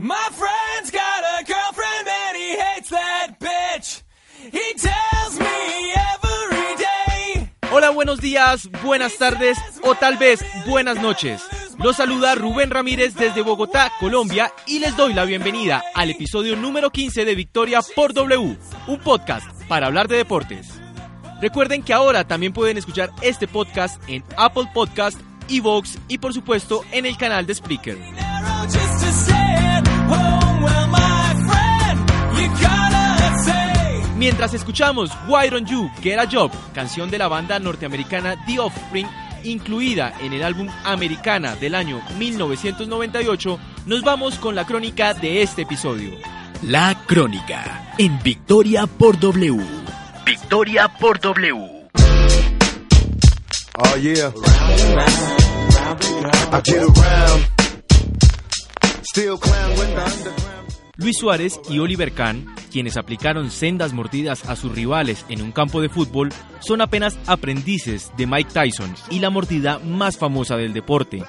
My friend's got a girlfriend and he hates that bitch. He tells me every day. Hola, buenos días, buenas tardes o tal vez buenas noches. Los saluda Rubén Ramírez desde Bogotá, Colombia, y les doy la bienvenida al episodio número 15 de Victoria por W, un podcast para hablar de deportes. Recuerden que ahora también pueden escuchar este podcast en Apple Podcast, Evox y por supuesto en el canal de Spreaker. Mientras escuchamos Why Don't You Get a Job, canción de la banda norteamericana The Offspring, incluida en el álbum Americana del año 1998, nos vamos con la crónica de este episodio. La Crónica en Victoria por W. Victoria por W. Oh yeah. I get around. Still clown with the underground. Luis Suárez y Oliver Kahn, quienes aplicaron sendas mordidas a sus rivales en un campo de fútbol, son apenas aprendices de Mike Tyson y la mordida más famosa del deporte.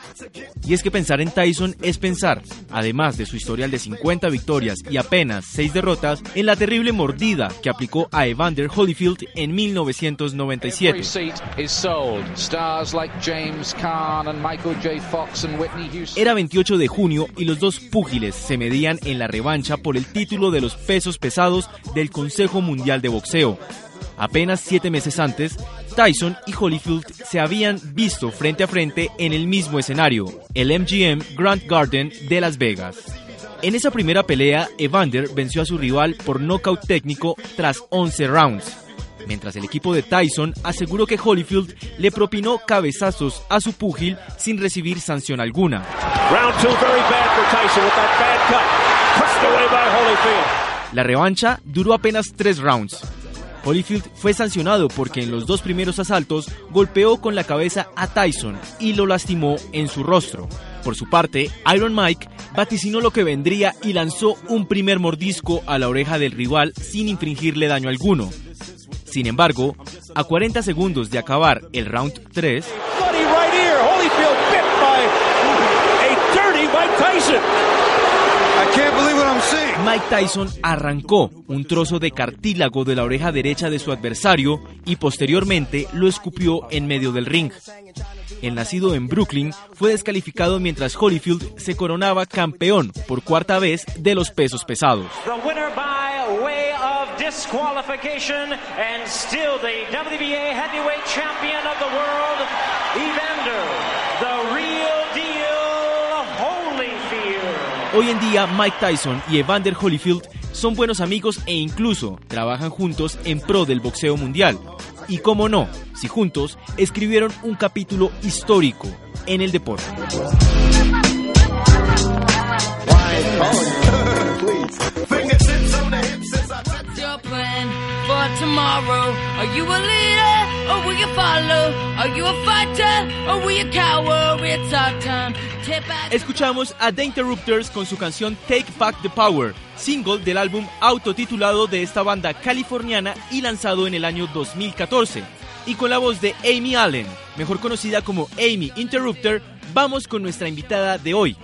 Y es que pensar en Tyson es pensar, además de su historial de 50 victorias y apenas 6 derrotas, en la terrible mordida que aplicó a Evander Holyfield en 1997. Every seat is sold. Stars like James Caan and Michael J. Fox and Whitney Houston. Era 28 de junio y los dos púgiles se medían en la revancha por el título de los pesos pesados del Consejo Mundial de Boxeo. Apenas siete meses antes, Tyson y Holyfield se habían visto frente a frente en el mismo escenario, el MGM Grand Garden de Las Vegas. En esa primera pelea, Evander venció a su rival por nocaut técnico tras 11 rounds, mientras el equipo de Tyson aseguró que Holyfield le propinó cabezazos a su púgil sin recibir sanción alguna. Round two, very bad for Tyson with that bad cut. La revancha duró apenas tres rounds. Holyfield fue sancionado porque en los dos primeros asaltos golpeó con la cabeza a Tyson y lo lastimó en su rostro. Por su parte, Iron Mike vaticinó lo que vendría y lanzó un primer mordisco a la oreja del rival sin infringirle daño alguno. Sin embargo, a 40 segundos de acabar el round 3, Bloody right ear. Holyfield bit by a dirty Mike Tyson. I can't believe. Mike Tyson arrancó un trozo de cartílago de la oreja derecha de su adversario y posteriormente lo escupió en medio del ring. El nacido en Brooklyn fue descalificado mientras Holyfield se coronaba campeón por cuarta vez de los pesos pesados. WBA heavyweight champion of the world, Evander, the Hoy en día Mike Tyson y Evander Holyfield son buenos amigos e incluso trabajan juntos en pro del boxeo mundial. Y cómo no, si juntos escribieron un capítulo histórico en el deporte. Escuchamos a The Interrupters con su canción Take Back the Power, single del álbum autotitulado de esta banda californiana y lanzado en el año 2014. Y con la voz de Amy Allen, mejor conocida como Amy Interrupter, vamos con nuestra invitada de hoy.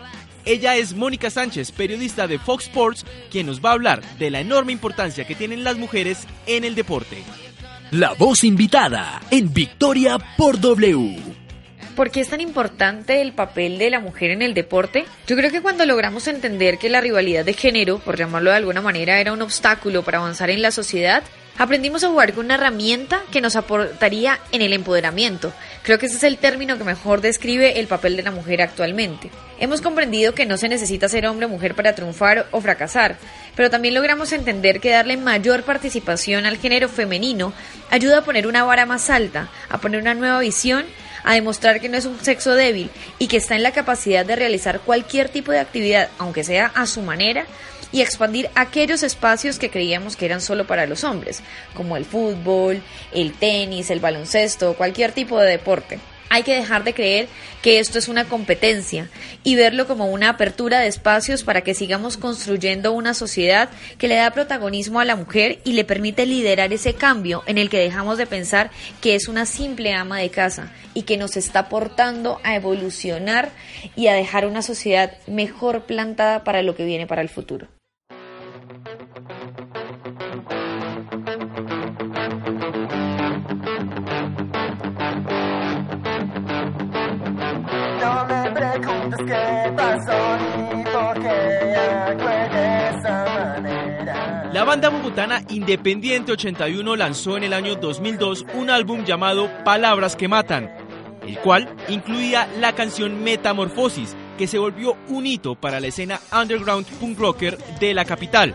Ella es Mónica Sánchez, periodista de Fox Sports, quien nos va a hablar de la enorme importancia que tienen las mujeres en el deporte. La voz invitada en Victoria por W. ¿Por qué es tan importante el papel de la mujer en el deporte? Yo creo que cuando logramos entender que la rivalidad de género, por llamarlo de alguna manera, era un obstáculo para avanzar en la sociedad, aprendimos a jugar con una herramienta que nos aportaría en el empoderamiento. Creo que ese es el término que mejor describe el papel de la mujer actualmente. Hemos comprendido que no se necesita ser hombre o mujer para triunfar o fracasar, pero también logramos entender que darle mayor participación al género femenino ayuda a poner una vara más alta, a poner una nueva visión a demostrar que no es un sexo débil y que está en la capacidad de realizar cualquier tipo de actividad, aunque sea a su manera, y expandir aquellos espacios que creíamos que eran solo para los hombres, como el fútbol, el tenis, el baloncesto, cualquier tipo de deporte. Hay que dejar de creer que esto es una competencia y verlo como una apertura de espacios para que sigamos construyendo una sociedad que le da protagonismo a la mujer y le permite liderar ese cambio en el que dejamos de pensar que es una simple ama de casa y que nos está aportando a evolucionar y a dejar una sociedad mejor plantada para lo que viene para el futuro. Banda bogotana Independiente 81 lanzó en el año 2002 un álbum llamado Palabras que Matan, el cual incluía la canción Metamorfosis, que se volvió un hito para la escena underground punk rocker de la capital.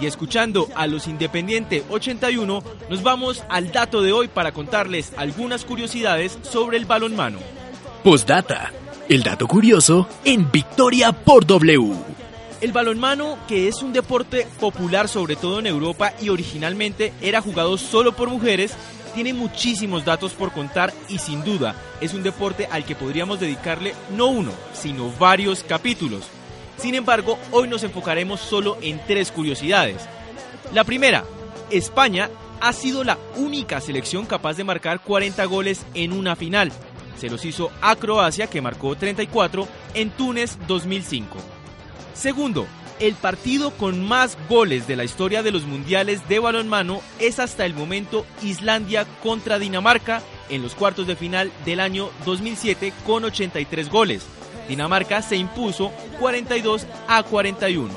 Y escuchando a los Independiente 81, nos vamos al dato de hoy para contarles algunas curiosidades sobre el balonmano. Postdata. El dato curioso en Victoria por W. El balonmano, que es un deporte popular sobre todo en Europa y originalmente era jugado solo por mujeres, tiene muchísimos datos por contar y sin duda es un deporte al que podríamos dedicarle no uno, sino varios capítulos. Sin embargo, hoy nos enfocaremos solo en tres curiosidades. La primera, España ha sido la única selección capaz de marcar 40 goles en una final. Se los hizo a Croacia, que marcó 34, en Túnez 2005. Segundo, el partido con más goles de la historia de los mundiales de balonmano es hasta el momento Islandia contra Dinamarca en los cuartos de final del año 2007 con 83 goles. Dinamarca se impuso 42 a 41.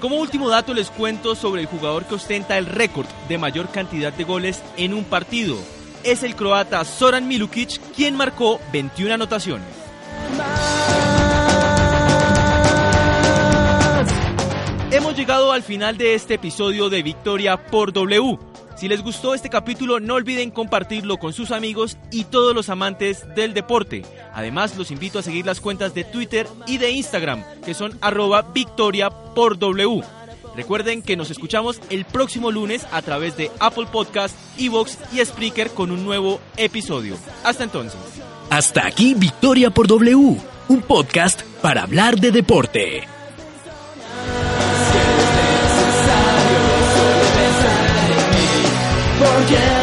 Como último dato les cuento sobre el jugador que ostenta el récord de mayor cantidad de goles en un partido. Es el croata Zoran Milukic quien marcó 21 anotaciones. Llegado al final de este episodio de Victoria por W. Si les gustó este capítulo, no olviden compartirlo con sus amigos y todos los amantes del deporte. Además, los invito a seguir las cuentas de Twitter y de Instagram, que son arroba Victoria por W. Recuerden que nos escuchamos el próximo lunes a través de Apple Podcast, Evox y Spreaker con un nuevo episodio. Hasta entonces. Hasta aquí Victoria por W, un podcast para hablar de deporte. again.